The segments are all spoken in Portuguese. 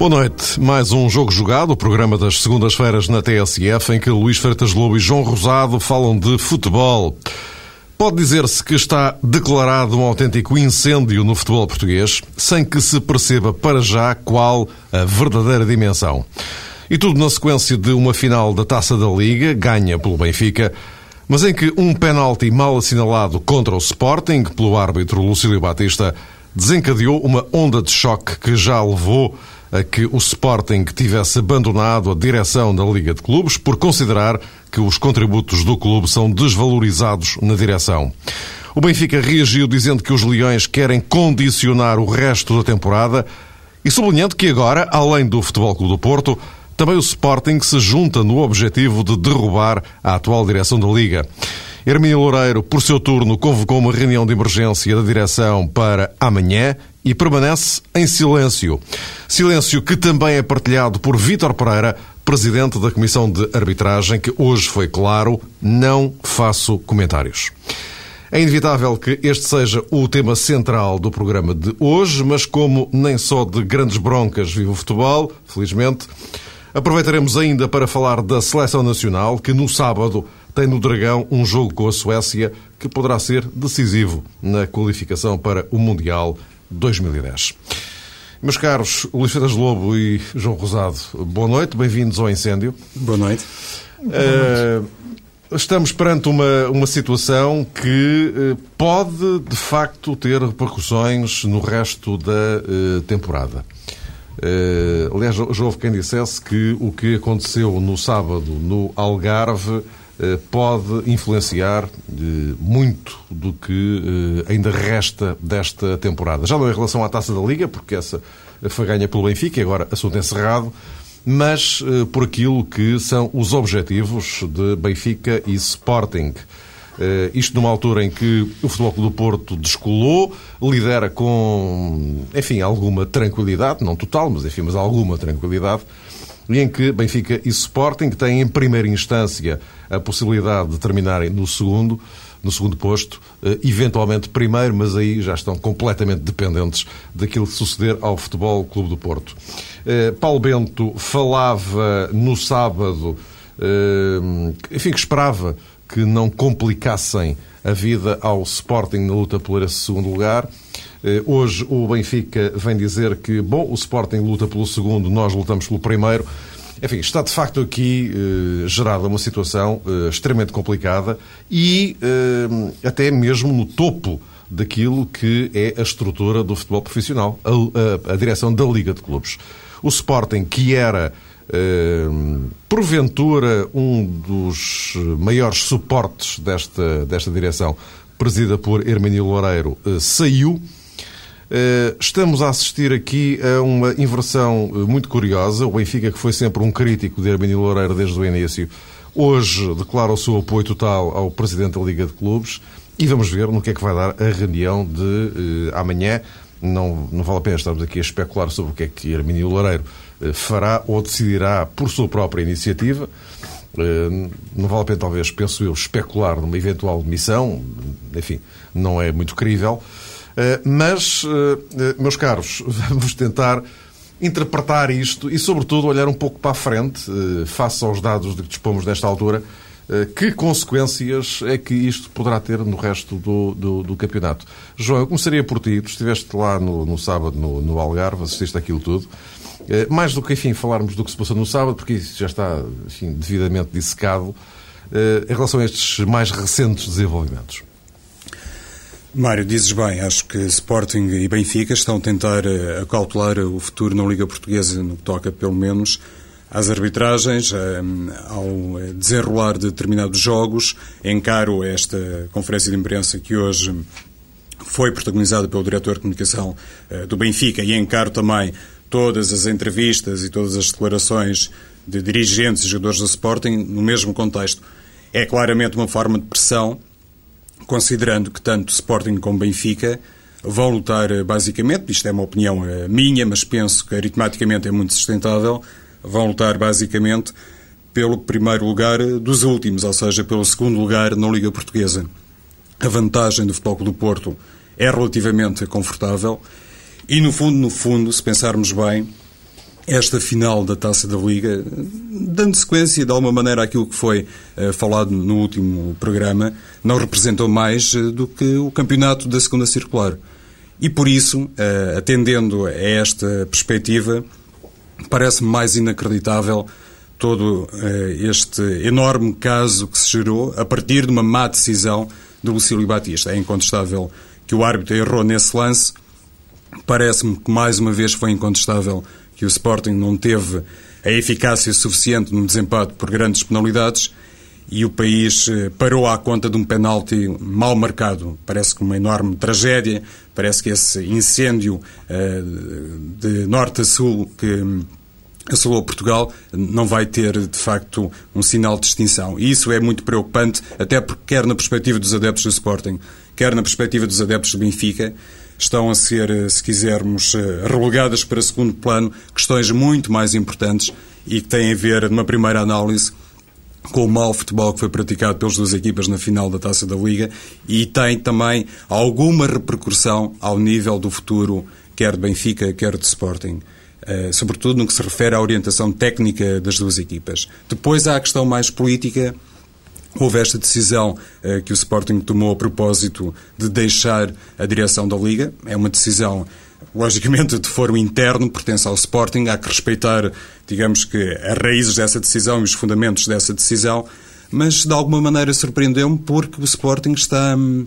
Boa noite. Mais um Jogo Jogado, o programa das segundas-feiras na TSF, em que Luís Freitas Lobo e João Rosado falam de futebol. Pode dizer-se que está declarado um autêntico incêndio no futebol português, sem que se perceba para já qual a verdadeira dimensão. E tudo na sequência de uma final da Taça da Liga, ganha pelo Benfica, mas em que um penalti mal assinalado contra o Sporting, pelo árbitro Lucílio Batista, desencadeou uma onda de choque que já levou a que o Sporting tivesse abandonado a direção da Liga de Clubes por considerar que os contributos do clube são desvalorizados na direção. O Benfica reagiu dizendo que os Leões querem condicionar o resto da temporada e sublinhando que agora, além do Futebol Clube do Porto, também o Sporting se junta no objetivo de derrubar a atual direção da Liga. Hermínio Loureiro, por seu turno, convocou uma reunião de emergência da direção para amanhã e permanece em silêncio. Silêncio que também é partilhado por Vítor Pereira, presidente da Comissão de Arbitragem, que hoje foi claro: não faço comentários. É inevitável que este seja o tema central do programa de hoje, mas como nem só de grandes broncas vive o futebol, felizmente, aproveitaremos ainda para falar da seleção nacional, que no sábado tem no Dragão um jogo com a Suécia que poderá ser decisivo na qualificação para o Mundial 2010. Meus caros Luís Freitas Lobo e João Rosado, boa noite, bem-vindos ao incêndio. Boa noite. Uh, estamos perante uma, uma situação que uh, pode, de facto, ter repercussões no resto da uh, temporada. aliás, já houve quem dissesse que o que aconteceu no sábado no Algarve eh, pode influenciar eh, muito do que eh, ainda resta desta temporada. Já não em relação à taça da Liga, porque essa foi ganha pelo Benfica e agora assunto encerrado, mas por aquilo que são os objetivos de Benfica e Sporting. Isto numa altura em que o Futebol Clube do Porto descolou, lidera com, enfim, alguma tranquilidade, não total, mas enfim, mas alguma tranquilidade, e em que Benfica e Sporting têm em primeira instância a possibilidade de terminarem no segundo, no segundo posto, eh, eventualmente primeiro, mas aí já estão completamente dependentes daquilo que suceder ao Futebol Clube do Porto. Eh, Paulo Bento falava no sábado, eh, enfim, que esperava que não complicassem a vida ao Sporting na luta por esse segundo lugar. Eh, hoje o Benfica vem dizer que, bom, o Sporting luta pelo segundo, nós lutamos pelo primeiro. Enfim, está de facto aqui eh, gerada uma situação eh, extremamente complicada e eh, até mesmo no topo daquilo que é a estrutura do futebol profissional, a, a, a direção da Liga de Clubes. O Sporting, que era eh, porventura um dos maiores suportes desta, desta direção, presidida por Hermínio Loureiro, eh, saiu estamos a assistir aqui a uma inversão eh, muito curiosa. O Benfica, que foi sempre um crítico de Hermínio Loureiro desde o início, hoje declara o seu apoio total ao Presidente da Liga de Clubes e vamos ver no que é que vai dar a reunião de uh, amanhã. Não, não vale a pena estarmos aqui a especular sobre o que é que Hermínio Loureiro fará ou decidirá por sua própria iniciativa. Não vale a pena, talvez, penso eu, especular numa eventual demissão. Enfim, não é muito crível. Eh, mas, eh, meus caros, vamos tentar interpretar isto e, sobretudo, olhar um pouco para a frente, eh, face aos dados de que dispomos nesta altura, que consequências é que isto poderá ter no resto do, do, do campeonato? João, eu começaria por ti. Tu estiveste lá no, no sábado no, no, Algarve, assististe aquilo tudo. Mais do que, enfim, falarmos do que se passou no sábado, porque isso já está, enfim, devidamente dissecado, em relação a estes mais recentes desenvolvimentos. Mário, dizes bem, acho que Sporting e Benfica estão a tentar uh, acautelar o futuro na Liga Portuguesa, no que toca, pelo menos, às arbitragens, uh, ao eh, desenrolar de determinados jogos. Encaro esta conferência de imprensa que hoje foi protagonizada pelo diretor de comunicação do Benfica e encaro também todas as entrevistas e todas as declarações de dirigentes e jogadores do Sporting no mesmo contexto. É claramente uma forma de pressão considerando que tanto Sporting como Benfica vão lutar eh, basicamente, isto é uma opinião eh, minha, mas penso que aritmaticamente é muito sustentável, vão lutar basicamente pelo primeiro lugar eh, dos últimos, ou seja, pelo segundo lugar na Liga Portuguesa. A vantagem do Futebol do Porto é relativamente confortável e, no fundo, no fundo, se pensarmos bem, esta final da Taça da Liga, dando sequência de alguma maneira àquilo que foi uh, falado no último programa, não representou mais uh, do que o campeonato da segunda circular. E por isso, uh, atendendo a esta perspectiva, parece-me mais inacreditável todo este enorme caso que se gerou a partir de uma má decisão do Lucílio Batista. É incontestável que o árbitro errou nesse lance. Parece-me que mais uma vez foi incontestável que o Sporting não teve a eficácia suficiente no desempate por grandes penalidades e o país eh, parou à conta de um penalti mal marcado. Parece que uma enorme tragédia, parece que esse incêndio uh, de norte a sul que assolou Portugal não vai ter, de facto, um sinal de extinção. E isso é muito preocupante, até porque, quer na perspectiva dos adeptos do Sporting, quer na perspectiva dos adeptos do Benfica, estão a ser, eh, se quisermos, eh, relegadas para segundo plano questões muito mais importantes e que têm a ver, numa primeira análise, com o mau futebol que foi praticado pelas duas equipas na final da Taça da Liga e tem também alguma repercussão ao nível do futuro, quer de Benfica, quer de Sporting. Uh, sobretudo no que se refere à orientação técnica das duas equipas. Depois há a questão mais política, Houve esta decisão eh, que o Sporting tomou a propósito de deixar a direção da Liga. É uma decisão, logicamente, de foro interno, pertence ao Sporting. Há que respeitar, digamos que, as raízes dessa decisão e os fundamentos dessa decisão. Mas, de alguma maneira, surpreendeu-me porque o Sporting está hum,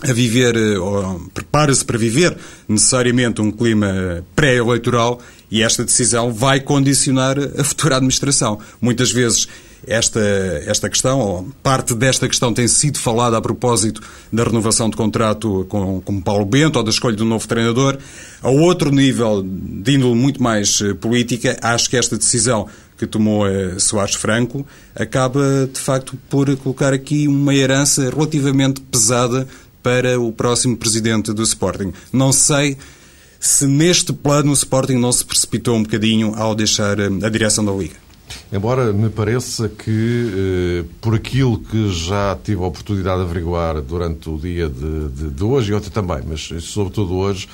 a viver, eh, ou prepara-se para viver necessariamente um clima pré-eleitoral e esta decisão vai condicionar a futura administração. Muitas vezes esta, esta questão, ou parte desta questão tem sido falada a propósito da renovação de contrato com, com Paulo Bento ou da escolha do novo treinador. A outro nível, de índole muito mais eh, política, acho que esta decisão que tomou uh, Soares Franco acaba, de facto, por colocar aqui uma herança relativamente pesada para o próximo presidente do Sporting. Não sei se neste plano o Sporting não se precipitou um bocadinho ao deixar uh, a direção da Liga. Embora me pareça que, eh, por aquilo que já tive a oportunidade de averiguar durante o dia de, de, de hoje e ontem também, mas sobretudo hoje,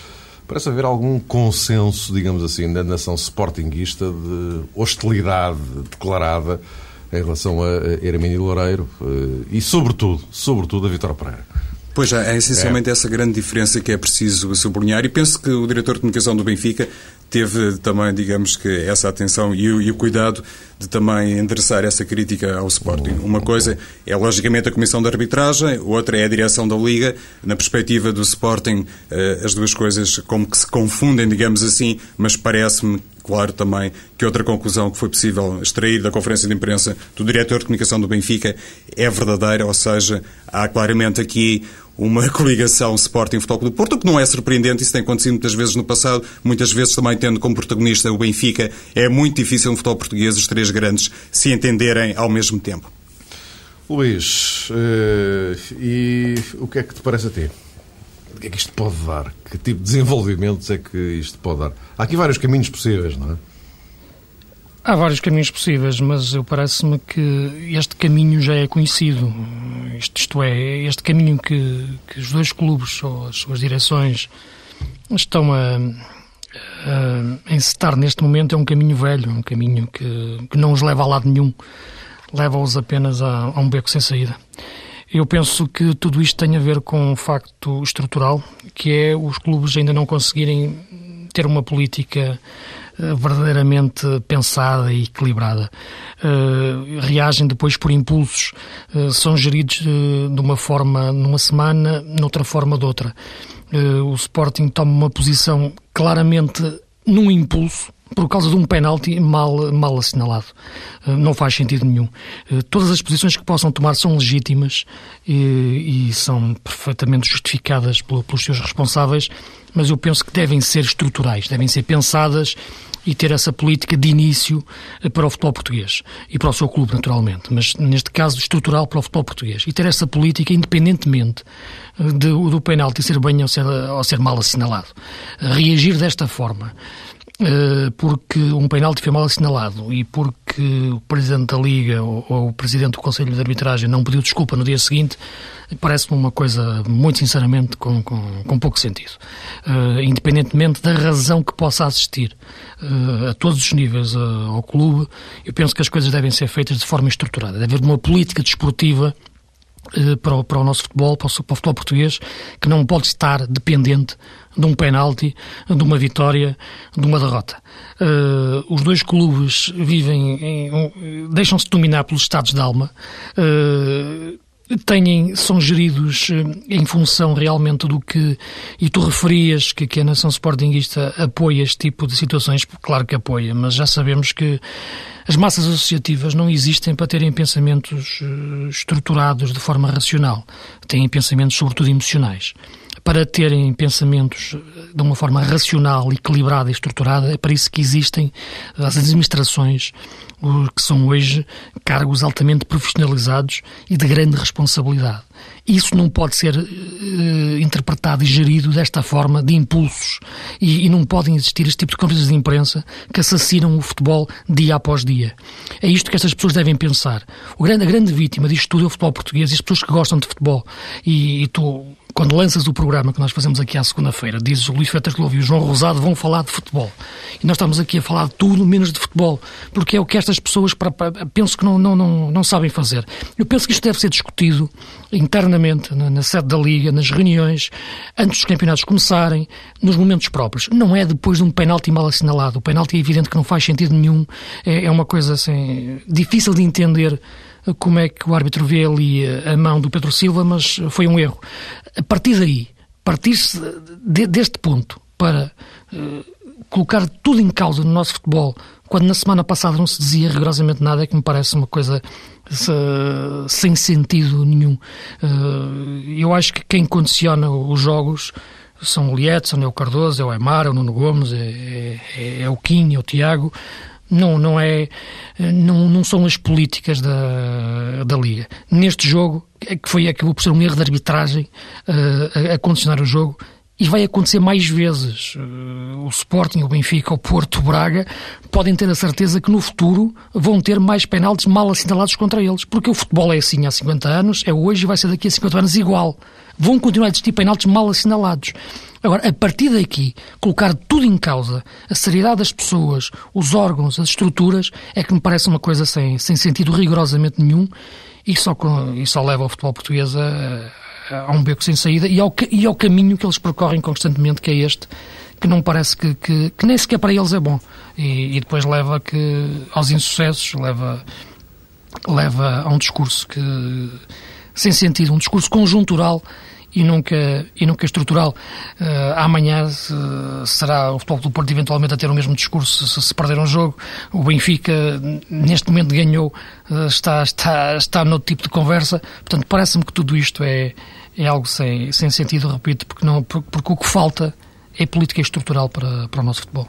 parece haver algum consenso, digamos assim, na nação sportinguista de hostilidade declarada em relação a Hermínio Loureiro eh, e, sobretudo, sobretudo a Vitor Pereira. Pois é, é essencialmente é. essa grande diferença que é preciso sublinhar e penso que o diretor de comunicação do Benfica teve também, digamos que, essa atenção e e o, cuidado de também endereçar essa crítica ao Sporting. Uma coisa é, logicamente, a Comissão de Arbitragem, outra é a direção da Liga. Na perspectiva do Sporting, eh, as duas coisas como que se confundem, digamos assim, mas parece-me claro também que outra conclusão que foi possível extrair da conferência de imprensa do diretor de comunicação do Benfica é verdadeira, ou seja, há claramente aqui uma coligação Sporting Futebol Clube do Porto, que não é surpreendente, isso tem acontecido muitas vezes no passado, muitas vezes também tendo como protagonista o Benfica. É muito difícil no futebol português os três grandes se entenderem ao mesmo tempo. Luís, uh, e o que é que te parece a ti? O que é que isto pode dar? Que tipo de desenvolvimentos é que isto pode dar? Há aqui vários caminhos possíveis, não é? Há vários caminhos possíveis, mas eu parece-me que este caminho já é conhecido. Isto, isto é, este caminho que, que, os dois clubes ou as suas direções estão a, a encetar neste momento é um caminho velho, um caminho que, que não os leva a lado nenhum, leva-os apenas a, a um beco sem saída. Eu penso que tudo isto tem a ver com um facto estrutural, que é os clubes ainda não conseguirem ter uma política verdadeiramente pensada e equilibrada. Uh, reagem depois por impulsos, uh, são geridos de uma forma numa semana, noutra forma de outra. o Sporting toma uma posição claramente num impulso, por causa de um penalti mal, mal assinalado. Não faz sentido nenhum. Todas as posições que possam tomar são legítimas e, e são perfeitamente justificadas pelos seus responsáveis, mas eu penso que devem ser estruturais, devem ser pensadas e ter essa política de início eh, para o futebol português e para o seu clube, naturalmente, mas neste caso estrutural para o futebol português e ter essa política independentemente eh, de, do penalti ser bem ou ser, ou ser mal assinalado. Reagir desta forma eh, porque um penalti foi mal assinalado e porque o Presidente da Liga ou, ou o Presidente do Conselho de Arbitragem não pediu desculpa no dia seguinte, parece-me uma coisa, muito sinceramente, com, com, com pouco sentido. Uh, independentemente da razão que possa assistir uh, a todos os níveis uh, ao clube, eu penso que as coisas devem ser feitas de forma estruturada. Deve haver uma política desportiva para o, para o, nosso futebol, para o, para o, futebol português, que não pode estar dependente de um penalti, de uma vitória, de uma derrota. Uh, os dois clubes vivem, um, deixam-se dominar pelos estados de alma. Uh, têm, são geridos eh, em função realmente do que, e tu referias que, que a nação sportinguista apoia este tipo de situações, claro que apoia, mas já sabemos que as massas associativas não existem para terem pensamentos estruturados de forma racional, têm pensamentos sobretudo emocionais para terem pensamentos de uma forma racional, equilibrada e estruturada, é para isso que existem as administrações, que são hoje cargos altamente profissionalizados e de grande responsabilidade. Isso não pode ser uh, interpretado e gerido desta forma, de impulsos, e, e, não podem existir este tipo de conferências de imprensa que assassinam o futebol dia após dia. É isto que estas pessoas devem pensar. O grande, a grande vítima disto tudo é o futebol português e as pessoas que gostam de futebol. E, e tu, quando lanças o programa que nós fazemos aqui à segunda-feira, dizes o Luís Fetas Lobo e o João Rosado vão falar de futebol. E nós estamos aqui a falar de tudo menos de futebol, porque é o que estas pessoas para, para, penso que não, não, não, não sabem fazer. Eu penso que isto deve ser discutido internamente na, na, sede da Liga, nas reuniões, antes dos campeonatos começarem, nos momentos próprios. Não é depois de um penalti mal assinalado. O penalti é evidente que não faz sentido nenhum, é, é uma coisa assim, difícil de entender como é que o árbitro vê ali a mão do Pedro Silva, mas foi um erro. A partir daí, partir-se de, deste ponto para uh, colocar tudo em causa no nosso futebol, quando na semana passada não se dizia rigorosamente nada, é que me parece uma coisa uh, sem sentido nenhum. Uh, eu acho que quem condiciona os jogos são o Lietzson, é o Cardoso, é o Aymar, é o Nuno Gomes, é, é, é o Kim, é o Tiago. Não, não, é, não, não são as políticas da, da Liga. Neste jogo, é que foi, acabou por ser um erro de arbitragem uh, a, a condicionar o jogo, e vai acontecer mais vezes. Uh, o Sporting, o Benfica, o Porto, o Braga podem ter a certeza que no futuro vão ter mais penaltis mal assinalados contra eles, porque o futebol é assim há 50 anos, é hoje e vai ser daqui a 50 anos igual. Vão continuar a existir penaltis mal assinalados. Agora, a partir daqui, colocar tudo em causa, a seriedade das pessoas, os órgãos, as estruturas, é que me parece uma coisa sem, sem sentido rigorosamente nenhum e só, e só leva o futebol português a, a um beco sem saída e ao, e ao caminho que eles percorrem constantemente, que é este, que não parece que, que, que nem sequer para eles é bom. E, e, depois leva que, aos insucessos, leva, leva a um discurso que, sem sentido, um discurso conjuntural e nunca, e nunca estrutural. Uh, amanhã uh, será o Futebol do Porto eventualmente a ter o mesmo discurso se, se perder um jogo. O Benfica, neste momento, ganhou, uh, está, está, está no tipo de conversa. Portanto, parece-me que tudo isto é, é algo sem, sem sentido, repito, porque, não, porque, porque o que falta é política estrutural para, para o nosso futebol.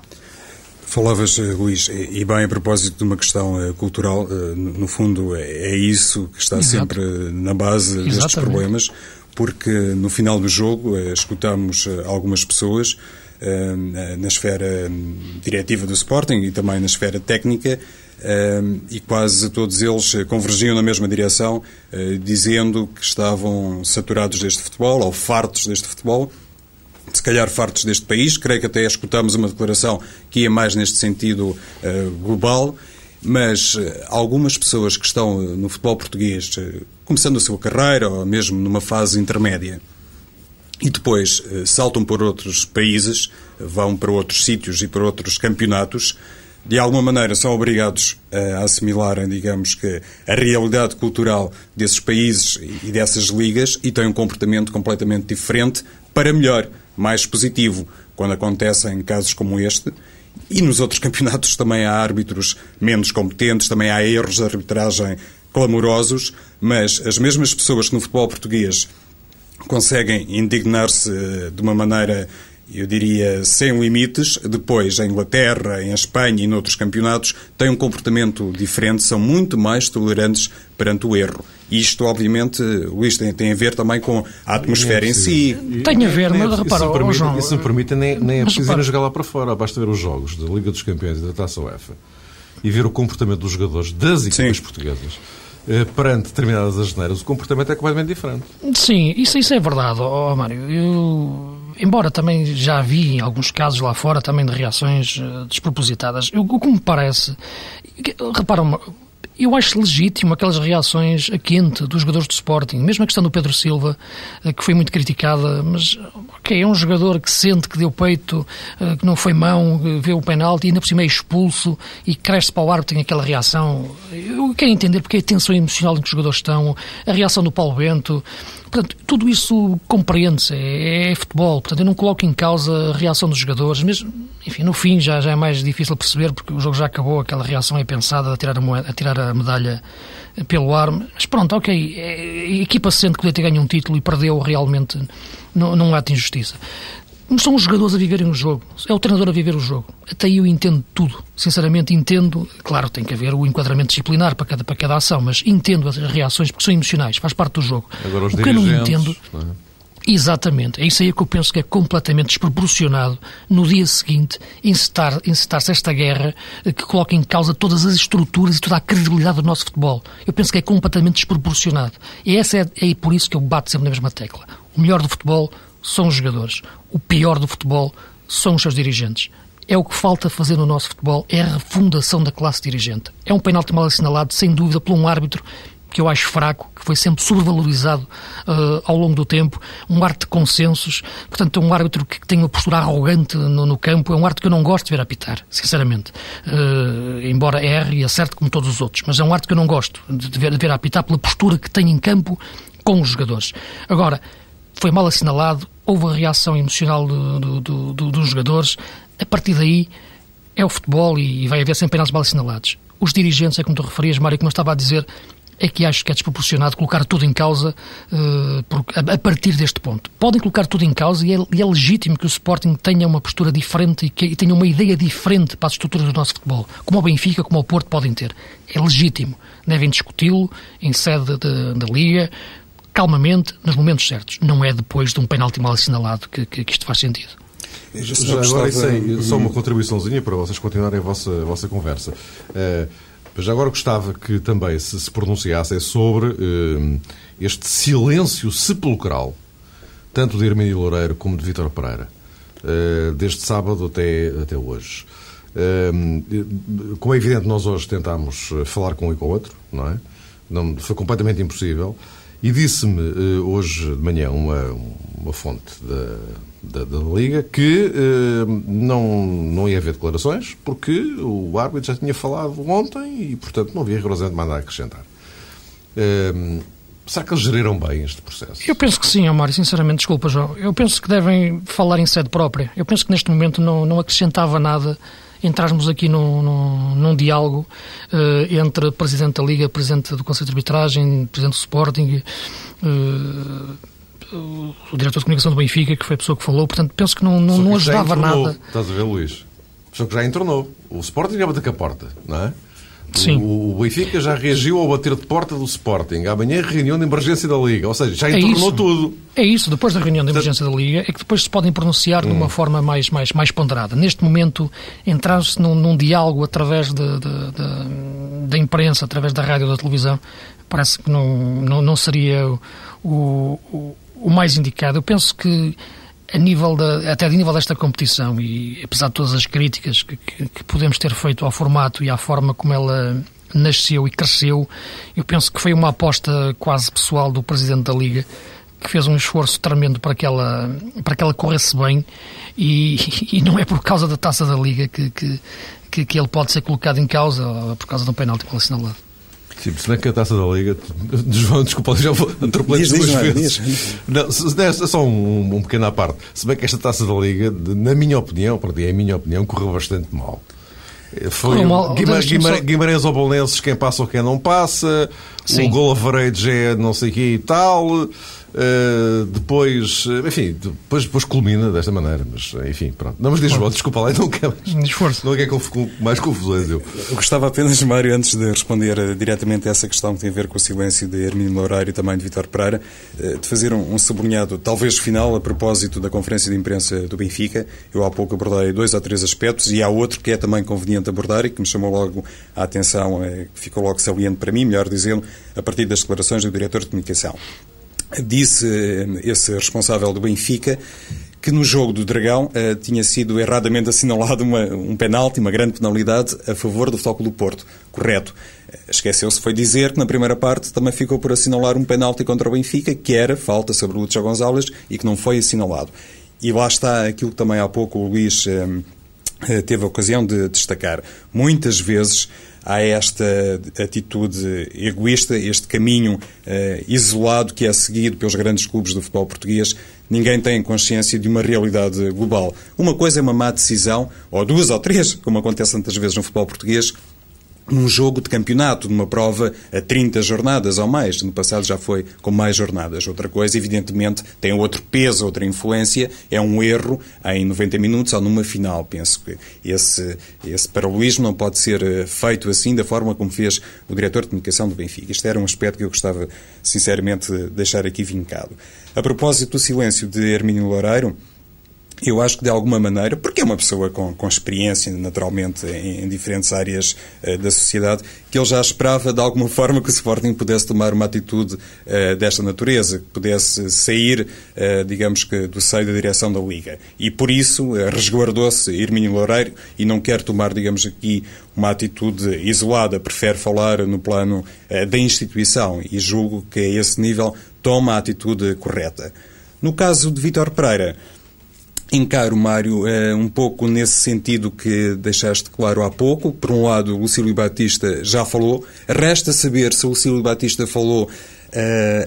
Falavas, Luís, e bem a propósito de uma questão cultural, no fundo é isso que está Exato. sempre na base Exatamente. destes problemas porque no final do jogo eh, escutamos eh, algumas pessoas eh, na esfera hum, diretiva do Sporting e também na esfera técnica e quase todos eles convergiam na mesma direção, dizendo que estavam saturados deste futebol ou fartos deste futebol se calhar fartos deste país. Creio que até escutamos uma declaração que ia mais neste sentido global mas algumas pessoas que estão no futebol português, começando a sua carreira ou mesmo numa fase intermédia, e depois saltam por outros países, vão para outros sítios e para outros campeonatos, de alguma maneira são obrigados a assimilarem, digamos que, a realidade cultural desses países e dessas ligas e têm um comportamento completamente diferente para melhor, mais positivo, quando acontecem casos como este. E nos outros campeonatos também há árbitros menos competentes, também há erros de arbitragem clamorosos, mas as mesmas pessoas que no futebol português conseguem indignar-se eh, de uma maneira eu diria, sem limites. Depois, em Inglaterra, em Espanha e noutros campeonatos, têm um comportamento diferente, são muito mais tolerantes perante o erro. Isto, obviamente, Luís, tem, tem a ver também com a atmosfera é em si. Tem a ver, mas é repara, isso, permite, João, isso me permite, nem, nem é preciso ir jogar lá para fora. Basta ver os jogos da Liga dos Campeões e da Taça UEFA e ver o comportamento dos jogadores das equipas Sim. portuguesas perante determinadas asneiras, o comportamento é completamente diferente. Sim, isso, isso é verdade, oh, Mário. Eu, embora também já vi em alguns casos lá fora também de reações uh, despropositadas, eu, o que me parece. Repara, eu acho legítimo aquelas reações a quente dos jogadores do Sporting, mesmo a questão do Pedro Silva, eh, que foi muito criticada, mas ok, é um jogador que sente que deu peito, eh, que não foi mão, vê o penalti e ainda por cima é expulso e cresce para o árbitro, tem aquela reação. Eu quero entender porque a tensão emocional em que os jogadores estão, a reação do Paulo Bento, Portanto, tudo isso compreende-se, é, é, futebol. Portanto, eu não coloco em causa a reação dos jogadores, mesmo, enfim, no fim já, já é mais difícil perceber porque o jogo já acabou, aquela reação é pensada a tirar a, moeda, a, tirar a medalha pelo ar. Mas pronto, ok, é, a equipa sente que podia ter um título e perdeu realmente num ato de injustiça. Não são os jogadores a viverem o jogo, é o treinador a viver o jogo. Até aí eu entendo tudo. Sinceramente, entendo. Claro, tem que haver o enquadramento disciplinar para cada, para cada ação, mas entendo as reações porque são emocionais, faz parte do jogo. Agora, os o que eu não entendo. Não é? Exatamente, é isso aí que eu penso que é completamente desproporcionado no dia seguinte incitar-se incitar esta guerra que coloca em causa todas as estruturas e toda a credibilidade do nosso futebol. Eu penso que é completamente desproporcionado. E essa é, é por isso que eu bato sempre na mesma tecla. O melhor do futebol são os jogadores. O pior do futebol são os seus dirigentes. É o que falta fazer no nosso futebol, é a refundação da classe dirigente. É um penalti mal assinalado, sem dúvida, por um árbitro que eu acho fraco, que foi sempre sobrevalorizado uh, ao longo do tempo, um árbitro de consensos, portanto, é um árbitro que tem uma postura arrogante no, no campo, é um árbitro que eu não gosto de ver apitar, sinceramente. Uh, embora erre e acerte como todos os outros, mas é um árbitro que eu não gosto de ver, de ver apitar pela postura que tem em campo com os jogadores. Agora, foi mal assinalado, houve a reação emocional do, do, do, dos jogadores. A partir daí é o futebol e vai haver sempre penaltis mal assinalados. Os dirigentes, é como tu referias, Mário, como eu estava a dizer, é que acho que é desproporcionado colocar tudo em causa uh, por, a, a, partir deste ponto. Podem colocar tudo em causa e é, e é legítimo que o Sporting tenha uma postura diferente e, que, e tenha uma ideia diferente para as estruturas do nosso futebol, como o Benfica, como o Porto podem ter. É legítimo. Devem discuti-lo em sede da Liga, calmamente, nos momentos certos. Não é depois de um penalti mal assinalado que, que, que isto faz sentido. Já agora, isso aí, só uma contribuiçãozinha para vocês continuarem a vossa, a vossa conversa. Uh, já agora gostava que também se, se pronunciassem sobre uh, este silêncio sepulcral, tanto de Hermínio Loureiro como de Vítor Pereira, uh, desde sábado até, até hoje. como é evidente, nós hoje tentámos falar com um e com o outro, não é? Não, foi completamente impossível. E disse-me uh, hoje de manhã uma, uma fonte da, da, da Liga que uh, não, não ia haver declarações porque o árbitro já tinha falado ontem e, portanto, não havia rigorosamente mais nada a acrescentar. Uh, será que eles geriram bem este processo? Eu penso que sim, Amaro, sinceramente, desculpa, João. Eu penso que devem falar em sede própria. Eu penso que neste momento não, não acrescentava nada entrarmos aqui num, num, num diálogo uh, entre Presidente da Liga, Presidente do Conselho de Arbitragem, Presidente do Sporting, uh, o Diretor de Comunicação do Benfica, que foi a pessoa que falou. Portanto, penso que não, não, não ajudava nada. Estás a ver, Luís? Só que já entornou. O Sporting já bateu com a porta, não é? Sim. O, Benfica já reagiu ao bater de porta do Sporting. Amanhã, reunião de emergência da Liga. Ou seja, já é entornou é tudo. É isso. Depois da reunião de emergência da Liga, é que depois se podem pronunciar hum. de uma forma mais, mais, mais ponderada. Neste momento, entrar-se num, num, diálogo através de, de, de, da imprensa, através da rádio ou da televisão, parece que não, não, não seria o, o, o mais indicado. Eu penso que a nível da, até a nível desta competição e apesar de todas as críticas que, que, que, podemos ter feito ao formato e à forma como ela nasceu e cresceu, eu penso que foi uma aposta quase pessoal do Presidente da Liga que fez um esforço tremendo para que ela, para que ela corresse bem e, e não é por causa da taça da Liga que, que, que, ele pode ser colocado em causa ou por causa de um penalti mal assinalado. Sim, se bem que a taça da Liga. João, desculpa, já atropelei duas vezes. Não, é só um, um pequeno à parte. Se bem que esta taça da Liga, na minha opinião, para é a minha opinião, correu bastante mal. Foi mal, Guimarães, Guimarães, Guimarães ou Bolonenses quem passa ou quem não passa, Sim. o gol Avarejo é não sei o que e tal. Uh, depois, enfim, depois, depois culmina desta maneira, mas enfim, pronto. Não, mas diz João, desculpa lá, não quer mais, Esforço. não quer mais confusões. Eu. eu gostava apenas, Mário, antes de responder diretamente a essa questão que tem a ver com o silêncio de Hermínio Loureiro e também de Vitor Pereira, de fazer um, um sublinhado, talvez final, a propósito da conferência de imprensa do Benfica. Eu há pouco abordei dois ou três aspectos e há outro que é também conveniente abordar e que me chamou logo a atenção, que ficou logo saliente para mim, melhor dizendo, a partir das declarações do diretor de comunicação disse eh, esse responsável do Benfica que no jogo do Dragão uh, tinha sido erradamente assinalado uma, um penalti, uma grande penalidade a favor do Futebol do Porto. Correto. Uh, Esqueceu-se foi dizer que na primeira parte também ficou por assinalar um penalti contra o Benfica, que era falta sobre o Lúcio Gonzalez e que não foi assinalado. E lá está aquilo que também há pouco o Luís teve a ocasião de destacar. Muitas vezes há esta atitude egoísta, este caminho uh, isolado que é seguido pelos grandes clubes do futebol português. Ninguém tem consciência de uma realidade global. Uma coisa é uma má decisão, ou duas ou três, como acontece tantas vezes no futebol português, num jogo de campeonato, numa prova a 30 jornadas ou mais. No passado já foi com mais jornadas. Outra coisa, evidentemente, tem outro peso, outra influência, é um erro em 90 minutos ou numa final. Penso que esse, esse paralelismo não pode ser eh, feito assim, da forma como fez o diretor de comunicação do Benfica. Isto era um aspecto que eu gostava, sinceramente, de deixar aqui vincado. A propósito do silêncio de Hermínio Loureiro, eu acho que de alguma maneira, porque é uma pessoa com, com experiência naturalmente em, em diferentes áreas uh, da sociedade, que ele já esperava de alguma forma que o Sporting pudesse tomar uma atitude uh, desta natureza, que pudesse sair, uh, digamos que, do seio da direção da Liga. E por isso resguardou-se Irmínio Loureiro e não quer tomar, digamos aqui, uma atitude isolada, prefere falar no plano da instituição e julgo que a esse nível toma a atitude correta. No caso de Vítor Pereira, Encaro, Mário, é, um pouco nesse sentido que deixaste claro há pouco. Por um lado, o Lucílio Batista já falou. Resta saber se o Lucílio Batista falou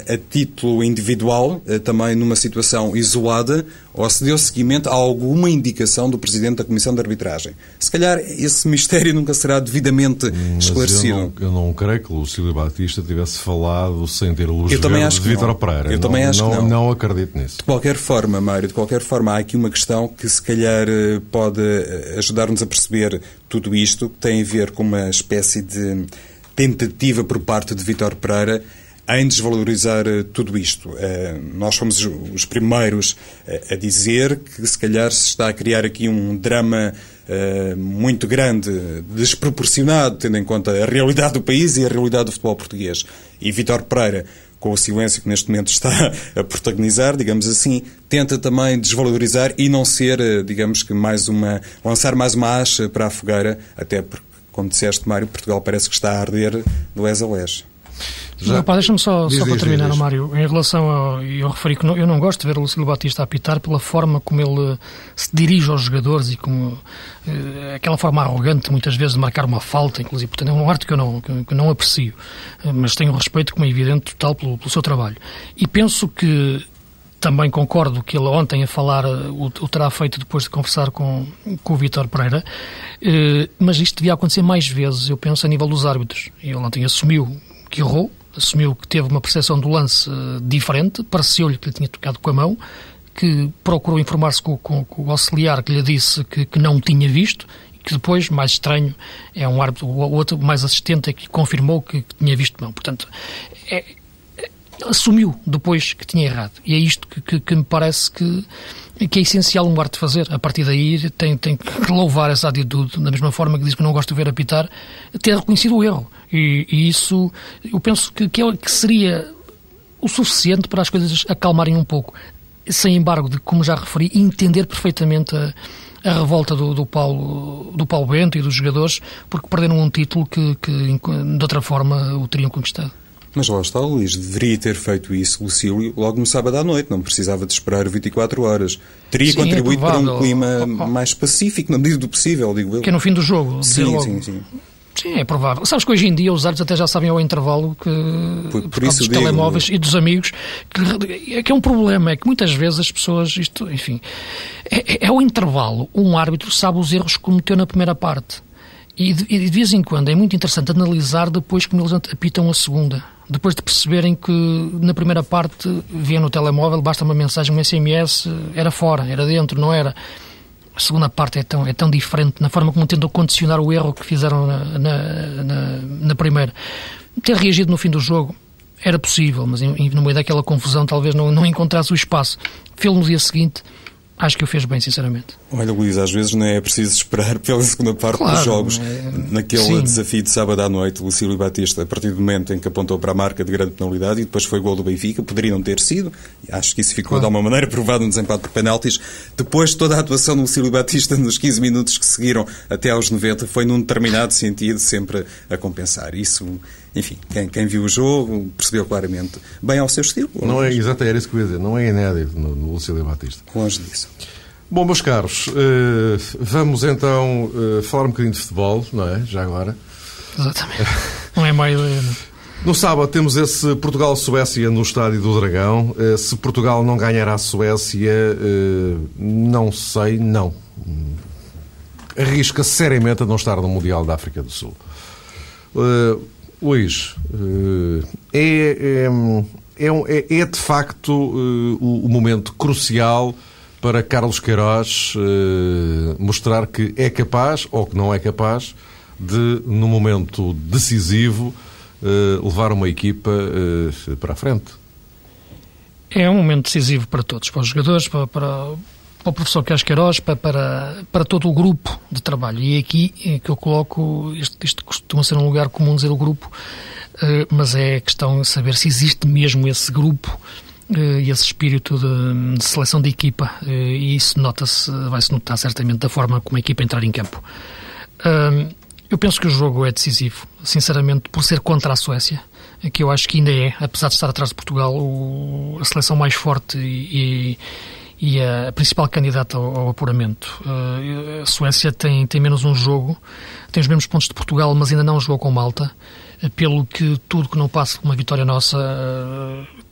a título individual, uh, também numa situação isolada, ou se deu seguimento a alguma indicação do Presidente da Comissão de Arbitragem. Se calhar esse mistério nunca será devidamente Mas esclarecido. Eu não, eu não creio que o Lucílio Batista tivesse falado sem ter luz eu também acho de Vítor Pereira. Eu também acho não, que não. Não acredito nisso. De qualquer forma, Mário, de qualquer forma, há aqui uma questão que se calhar pode ajudar-nos a perceber tudo isto, que tem a ver com uma espécie de tentativa por parte de Vítor Pereira em desvalorizar eh, tudo isto. Eh, nós fomos os primeiros eh, a dizer que se calhar se está a criar aqui um drama muito grande, desproporcionado, tendo em conta a realidade do país e a realidade do futebol português. E Vitor Pereira, com o silêncio que neste momento está a protagonizar, digamos assim, tenta também desvalorizar e não ser, digamos que mais uma lançar mais uma acha para a fogueira, até porque, como disseste, Mário, Portugal parece que está a arder do les a les. Já... Deixa-me só, só para terminar, diz. Mário, em relação ao. Eu referi que não, eu não gosto de ver o Lucílio Batista apitar pela forma como ele se dirige aos jogadores e como. Eh, aquela forma arrogante, muitas vezes, de marcar uma falta, inclusive. Portanto, é um arte que eu não, que, que não aprecio. Eh, mas tenho respeito, como é evidente, total pelo, pelo seu trabalho. E penso que também concordo que ele ontem a falar o, o terá feito depois de conversar com, com o Vítor Pereira, eh, mas isto devia acontecer mais vezes, eu penso, a nível dos árbitros. Ele ontem assumiu que errou, assumiu que teve uma percepção do lance uh, diferente, pareceu-lhe que lhe tinha tocado com a mão, que procurou informar-se com, com, com, o auxiliar que lhe disse que, que não tinha visto e que depois, mais estranho, é um árbitro, o outro mais assistente é que confirmou que, que tinha visto mão. Portanto, é, assumiu depois que tinha errado. E é isto que, que, que me parece que que é essencial um arte fazer. A partir daí tem, tem que louvar essa atitude, da mesma forma que diz que não gosta de ver apitar, ter reconhecido o erro. E, e isso, eu penso que, que, é, que seria o suficiente para as coisas acalmarem um pouco. Sem embargo, de, como já referi, entender perfeitamente a, a revolta do, do, Paulo, do Paulo Bento e dos jogadores, porque perderam um título que, que de outra forma o teriam conquistado. Mas lá está, Luís, deveria ter feito isso, Lucílio, logo no sábado à noite, não precisava de esperar 24 horas. Teria sim, é contribuído é para um clima oh, oh. mais pacífico, na medida do possível, digo eu. Que é no fim do jogo, sim, logo. sim, sim. Sim, é provável. Sabes que hoje em dia os árbitros até já sabem ao intervalo que, por, por, por causa dos telemóveis e dos amigos, que, é que é um problema, é que muitas vezes as pessoas, isto, enfim, é, é, é o intervalo. Um árbitro sabe os erros que cometeu na primeira parte. E de, e de vez em quando é muito interessante analisar depois como eles apitam a segunda depois de perceberem que na primeira parte via no telemóvel, basta uma mensagem, um SMS, era fora, era dentro, não era. A segunda parte é tão, é tão diferente na forma como tentam condicionar o erro que fizeram na, na, na, na primeira. Ter reagido no fim do jogo era possível, mas no meio daquela confusão talvez não, não encontrasse o espaço. Fê-lo no dia seguinte acho que o fez bem, sinceramente. Olha, Luís, às vezes não é preciso esperar pela segunda parte claro, dos jogos. É... Naquele Sim. desafio de sábado à noite, Lucílio Batista, a partir do momento em que apontou para a marca de grande penalidade e depois foi gol do Benfica, poderiam ter sido, acho que isso ficou claro. de alguma maneira provado no desempate por penaltis. Depois, toda a atuação do Lucílio Batista nos 15 minutos que seguiram até aos 90 foi num determinado sentido sempre a compensar. Isso enfim, quem, quem, viu o jogo percebeu claramente bem ao seu estilo. Não é, exato, era isso que eu ia dizer, não é inédito no, no Lucílio Batista. Longe disso. Bom, meus caros, vamos então falar um bocadinho de futebol, não é? Já agora. Exatamente. Não é não. No sábado temos esse Portugal-Suécia no Estádio do Dragão. Se Portugal não ganhar a Suécia, não sei, não. Arrisca seriamente a não estar no Mundial da África do Sul. Luís, é, é, é, é de facto o momento crucial para Carlos Queiroz mostrar que é capaz ou que não é capaz de, no momento decisivo, levar uma equipa para a frente. É um momento decisivo para todos, para os jogadores, para, para, para o professor Carlos Queiroz, para, para, para todo o grupo de trabalho. E é aqui é que eu coloco, isto, isto costuma ser um lugar comum dizer o grupo, mas é questão de saber se existe mesmo esse grupo e esse espírito de, seleção de equipa e isso nota-se, vai-se notar certamente da forma como a equipa entrar em campo. Eu penso que o jogo é decisivo, sinceramente, por ser contra a Suécia, que eu acho que ainda é, apesar de estar atrás de Portugal, o, a seleção mais forte e, e a principal candidata ao, ao apuramento. A Suécia tem, tem menos um jogo, tem os mesmos pontos de Portugal, mas ainda não jogou com Malta, pelo que tudo que não passa por uma vitória nossa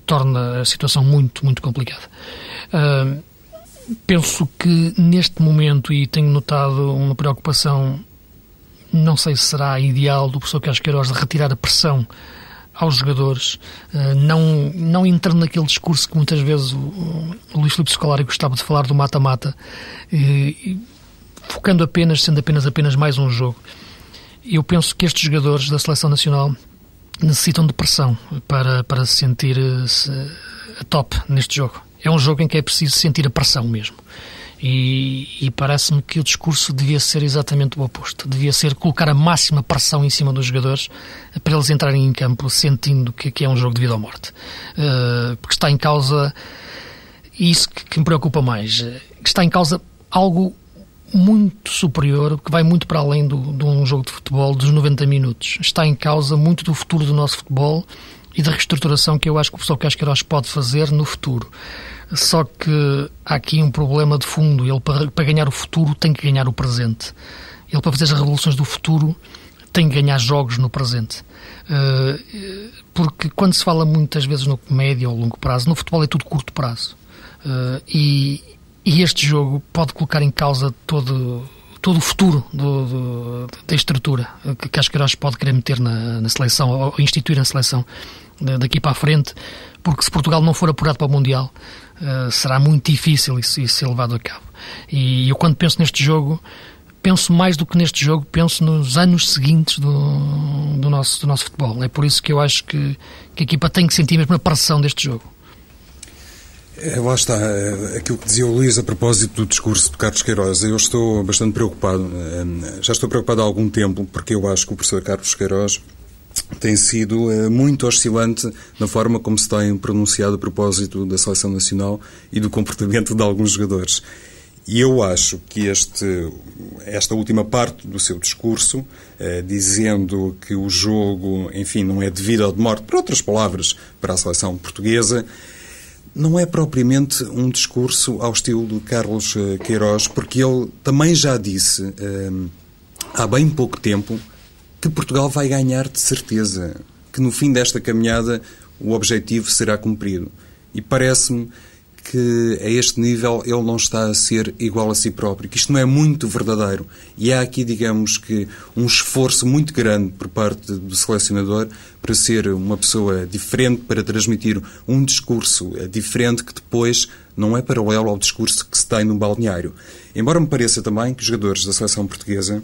torna a situação muito, muito complicada. Uh, penso que neste momento, e tenho notado uma preocupação, não sei se será ideal do professor Carlos Queiroz de retirar a pressão aos jogadores, uh, não, não entrando naquele discurso que muitas vezes o, o Luís Filipe Scolari gostava de falar do mata-mata, focando apenas, sendo apenas apenas mais um jogo. Eu penso que estes jogadores da Seleção Nacional necessitam de pressão para, para se sentir -se a top neste jogo. É um jogo em que é preciso sentir a pressão mesmo. E, e parece-me que o discurso devia ser exatamente o oposto. Devia ser colocar a máxima pressão em cima dos jogadores para eles entrarem em campo sentindo que, que é um jogo de vida ou morte. Uh, porque está em causa. Isso que, que me preocupa mais. Que está em causa algo muito superior, que vai muito para além do, de um jogo de futebol dos 90 minutos. Está em causa muito do futuro do nosso futebol e da reestruturação que eu acho que o professor Casqueiros pode fazer no futuro. Só que há aqui um problema de fundo. Ele, para, para ganhar o futuro, tem que ganhar o presente. Ele, para fazer as revoluções do futuro, tem que ganhar jogos no presente. Uh, porque quando se fala muitas vezes no médio ou longo prazo, no futebol é tudo curto prazo. Uh, e, e este jogo pode colocar em causa todo, todo o futuro do, do, da estrutura que Cascaraz pode querer meter na, na seleção ou instituir na seleção daqui para a frente, porque se Portugal não for apurado para o Mundial, uh, será muito difícil isso, isso ser levado a cabo. E eu, quando penso neste jogo, penso mais do que neste jogo, penso nos anos seguintes do, do, nosso, do nosso futebol. É por isso que eu acho que, que a equipa tem que sentir mesmo a pressão deste jogo. É, lá está, é, aquilo que dizia o Luís a propósito do discurso de Carlos Queiroz. Eu estou bastante preocupado, é, já estou preocupado há algum tempo, porque eu acho que o professor Carlos Queiroz tem sido muito oscilante na forma como se tem pronunciado a propósito da seleção nacional e do comportamento de alguns jogadores. E eu acho que este, esta última parte do seu discurso, eh, dizendo que o jogo, enfim, não é de vida ou de morte, por outras palavras, para a seleção portuguesa, não é propriamente um discurso ao estilo de Carlos Queiroz, porque ele também já disse eh, há bem pouco tempo que Portugal vai ganhar de certeza, que no fim desta caminhada o objetivo será cumprido. E parece-me que a este nível ele não está a ser igual a si próprio, que isto não é muito verdadeiro. E há aqui, digamos que, um esforço muito grande por parte do selecionador para ser uma pessoa diferente, para transmitir um discurso diferente que depois não é paralelo ao discurso que se tem no balneário. Embora me pareça também que os jogadores da seleção portuguesa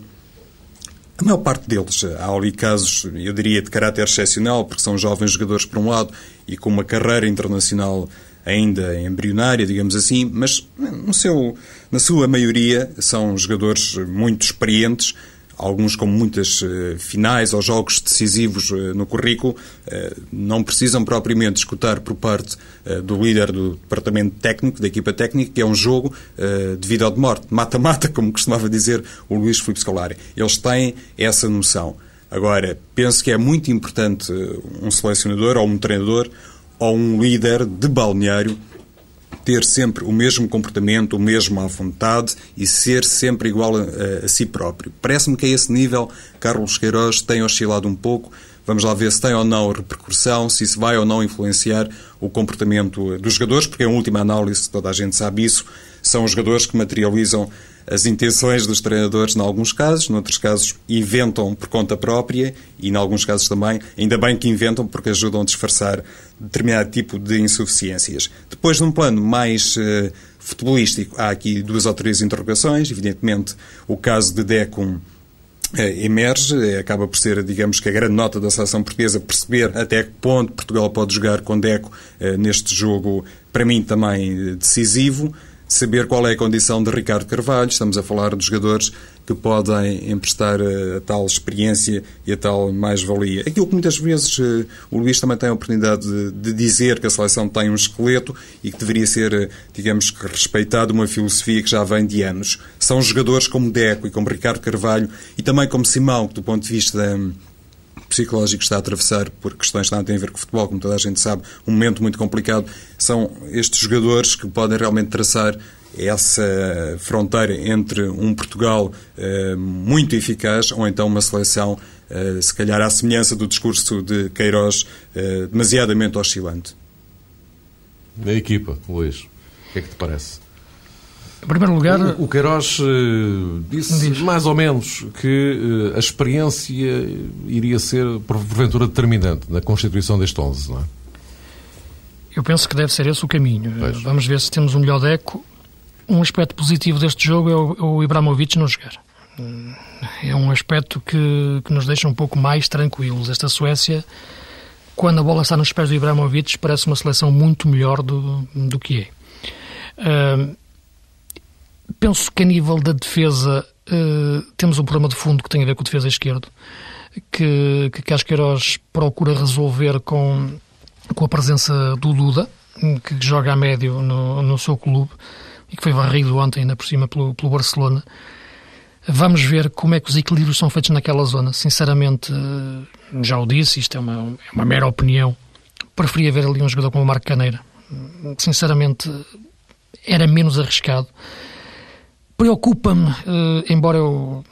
a maior parte deles, há ali casos, eu diria, de caráter excepcional, porque são jovens jogadores por um lado e com uma carreira internacional ainda embrionária, digamos assim, mas no seu, na sua maioria são jogadores muito experientes, alguns com muitas uh, finais ou jogos decisivos uh, no currículo, uh, não precisam propriamente escutar por parte do líder do departamento técnico, da equipa técnica, que é um jogo de vida ou de morte, mata-mata, como costumava dizer o Luís Filipe Scolari. Eles têm essa noção. Agora, penso que é muito importante um selecionador ou um treinador ou um líder de balneário ter sempre o mesmo comportamento, o mesmo à vontade e ser sempre igual a, a, a si próprio. Parece-me que a esse nível Carlos Queiroz tem oscilado um pouco. Vamos lá ver se tem ou não repercussão, se isso vai ou não influenciar o comportamento dos jogadores, porque, em última análise, toda a gente sabe isso, são os jogadores que materializam as intenções dos treinadores, em alguns casos, noutros casos inventam por conta própria e, em alguns casos também, ainda bem que inventam porque ajudam a disfarçar determinado tipo de insuficiências. Depois, num plano mais uh, futebolístico, há aqui duas ou três interrogações. Evidentemente, o caso de Decum emerge, eh, acaba por ser, digamos que a grande nota da seleção portuguesa, perceber até que ponto Portugal pode jogar com Deco neste jogo, para mim também decisivo saber qual é a condição de Ricardo Carvalho. Estamos a falar de jogadores que podem emprestar a, a tal experiência e a tal mais-valia. Aquilo que muitas vezes uh, o Luís também tem a oportunidade de, dizer que a seleção tem um esqueleto e que deveria ser, uh, digamos que, respeitado uma filosofia que já vem de anos. São jogadores como Deco e como Ricardo Carvalho e também como Simão, que do ponto de vista um, psicológico está a atravessar por questões que não têm a ver com o futebol, como toda a gente sabe, um momento muito complicado, são estes jogadores que podem realmente traçar essa fronteira entre um Portugal eh, muito eficaz ou então uma seleção, eh, se calhar à semelhança do discurso de Queiroz, eh, demasiadamente oscilante. A equipa, Luís, o que é que te parece? Em primeiro lugar. O, o Queiroz uh, disse diz. mais ou menos que uh, a experiência iria ser, porventura, determinante na constituição deste 11, não é? Eu penso que deve ser esse o caminho. Pois. Vamos ver se temos um melhor deco. Um aspecto positivo deste jogo é o, é o Ibrahimovic não jogar. É um aspecto que, que nos deixa um pouco mais tranquilos. Esta Suécia, quando a bola está nos pés do Ibrahimovic, parece uma seleção muito melhor do, do que é. Uh, penso que a nível da defesa uh, temos um problema de fundo que tem a ver com a defesa esquerda, que, que Casqueiroz procura resolver com, com a presença do Duda, que joga a médio no, no seu clube e que foi varrido ontem, ainda por cima, pelo, pelo Barcelona. Vamos ver como é que os equilíbrios são feitos naquela zona. Sinceramente, eh, já o disse, isto é uma, é uma mera opinião. Preferia ver ali um jogador como o Marco Caneira. Sinceramente, era menos arriscado. Preocupa-me, uh, embora eu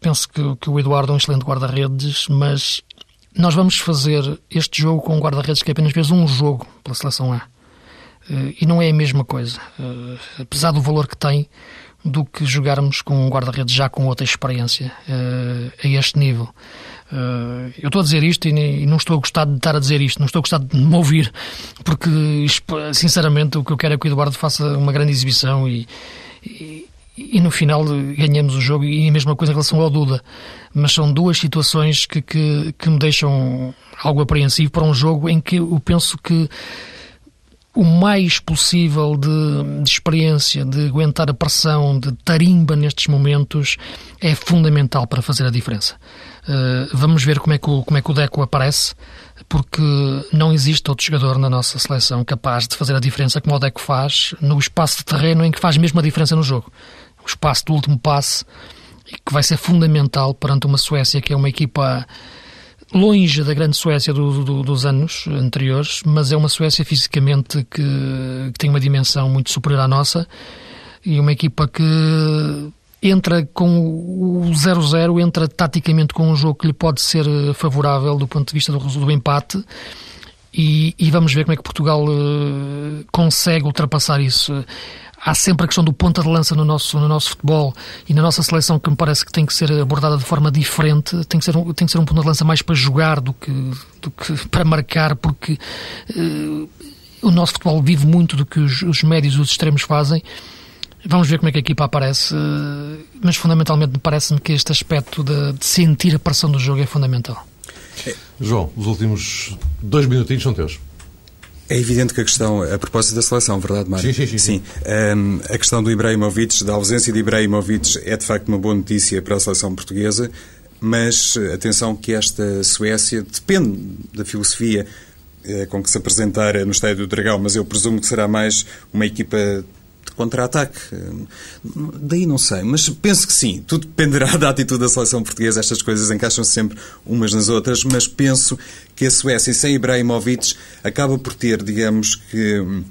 pense que, que, o Eduardo é um excelente guarda-redes, mas nós vamos fazer este jogo com um guarda-redes que é apenas fez um jogo pela seleção A. Uh, e não é a mesma coisa. Uh, apesar do valor que tem, do que jogarmos com um guarda-redes já com outra experiência a este nível. eu estou a dizer isto e, não estou a gostar de estar a dizer isto, não estou a gostar de me ouvir, porque, sinceramente, o que eu quero é que o Eduardo faça uma grande exibição e, e e no final ganhamos o jogo e a mesma coisa em relação ao Duda. Mas são duas situações que, que, que me deixam algo apreensivo para um jogo em que eu penso que o mais possível de, de, experiência, de aguentar a pressão, de tarimba nestes momentos, é fundamental para fazer a diferença. Uh, vamos ver como é, que o, como é que o Deco aparece, porque não existe outro jogador na nossa seleção capaz de fazer a diferença como o Deco faz no espaço de terreno em que faz mesmo a diferença no jogo. O espaço do último passe, que vai ser fundamental perante uma Suécia que é uma equipa longe da grande Suécia do, do, dos anos anteriores, mas é uma Suécia fisicamente que, que tem uma dimensão muito superior à nossa e uma equipa que entra com o 0-0, entra taticamente com um jogo que lhe pode ser favorável do ponto de vista do, do empate e, e, vamos ver como é que Portugal uh, consegue ultrapassar isso. Há sempre a questão do ponta de lança no nosso, no nosso futebol e na nossa seleção que me parece que tem que ser abordada de forma diferente. Tem que ser um, tem que ser um ponta de lança mais para jogar do que, do que para marcar, porque uh, o nosso futebol vive muito do que os, os médios e os extremos fazem. Vamos ver como é que a equipa aparece, mas fundamentalmente parece-me que este aspecto de, de, sentir a pressão do jogo é fundamental. João, os últimos dois minutinhos são teus. É evidente que a questão, a propósito da seleção, verdade, Mário? Sim, sim, sim. sim. Um, a questão do Ibrahimovic, da ausência de Ibrahimovic, é de facto uma boa notícia para a seleção portuguesa, mas atenção que esta Suécia depende da filosofia eh, com que se apresentar no Estádio do Dragão, mas eu presumo que será mais uma equipa contra-ataque. Daí não sei, mas penso que sim. Tudo dependerá da atitude da seleção portuguesa. Estas coisas encaixam -se sempre umas nas outras, mas penso que a Suécia, sem Ibrahimovic, acaba por ter, digamos que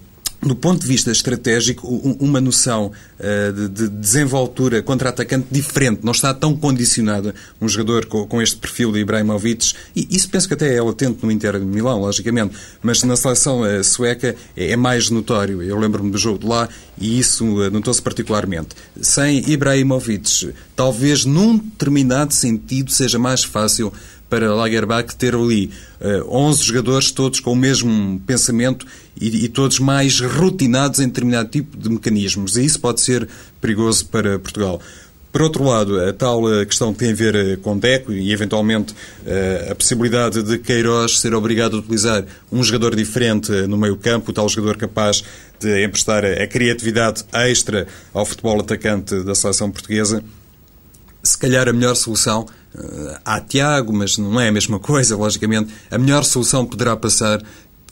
do ponto de vista estratégico, uma noção uh, de, de, desenvoltura contra-atacante diferente. Não está tão condicionada um jogador com, este perfil de Ibrahimovic. E isso penso que até é latente no Inter de Milão, logicamente. Mas na seleção uh, sueca é, é, mais notório. Eu lembro-me do jogo de lá e isso uh, notou-se particularmente. Sem Ibrahimovic, talvez num determinado sentido seja mais fácil para Lagerbach ter ali uh, 11 jogadores, todos com o mesmo pensamento e, e, todos mais rotinados em determinado tipo de mecanismos. E isso pode ser perigoso para Portugal. Por outro lado, a tal eh, questão que tem a ver eh, com Deco e, eventualmente, eh, a possibilidade de Queiroz ser obrigado a utilizar um jogador diferente no meio-campo, o tal jogador capaz de emprestar a criatividade extra ao futebol atacante da seleção portuguesa, se calhar a melhor solução há Tiago, mas não é a mesma coisa, logicamente. A melhor solução poderá passar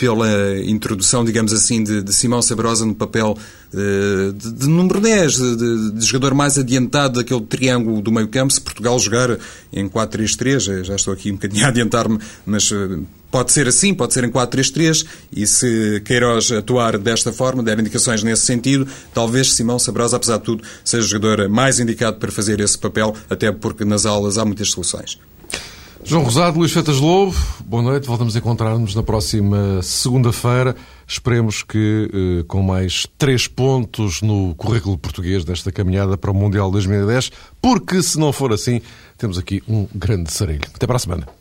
pela introdução, digamos assim, de, de Simão Sabrosa no papel uh, de, de, número 10, de, de, jogador mais adiantado daquele triângulo do meio campo. Se Portugal jogar em 4-3-3, já estou aqui um bocadinho a adiantar-me, mas uh, pode ser assim, pode ser em 4-3-3, e se Queiroz atuar desta forma, der indicações nesse sentido, talvez Simão Sabrosa, apesar de tudo, seja o jogador mais indicado para fazer esse papel, até porque nas aulas há muitas soluções. João Rosado, Luís Fetas Lobo, boa noite. Voltamos a encontrar-nos na próxima segunda-feira. Esperemos que eh, com mais três pontos no currículo português desta caminhada para o Mundial 2010, porque se não for assim, temos aqui um grande sarilho. Até para a semana.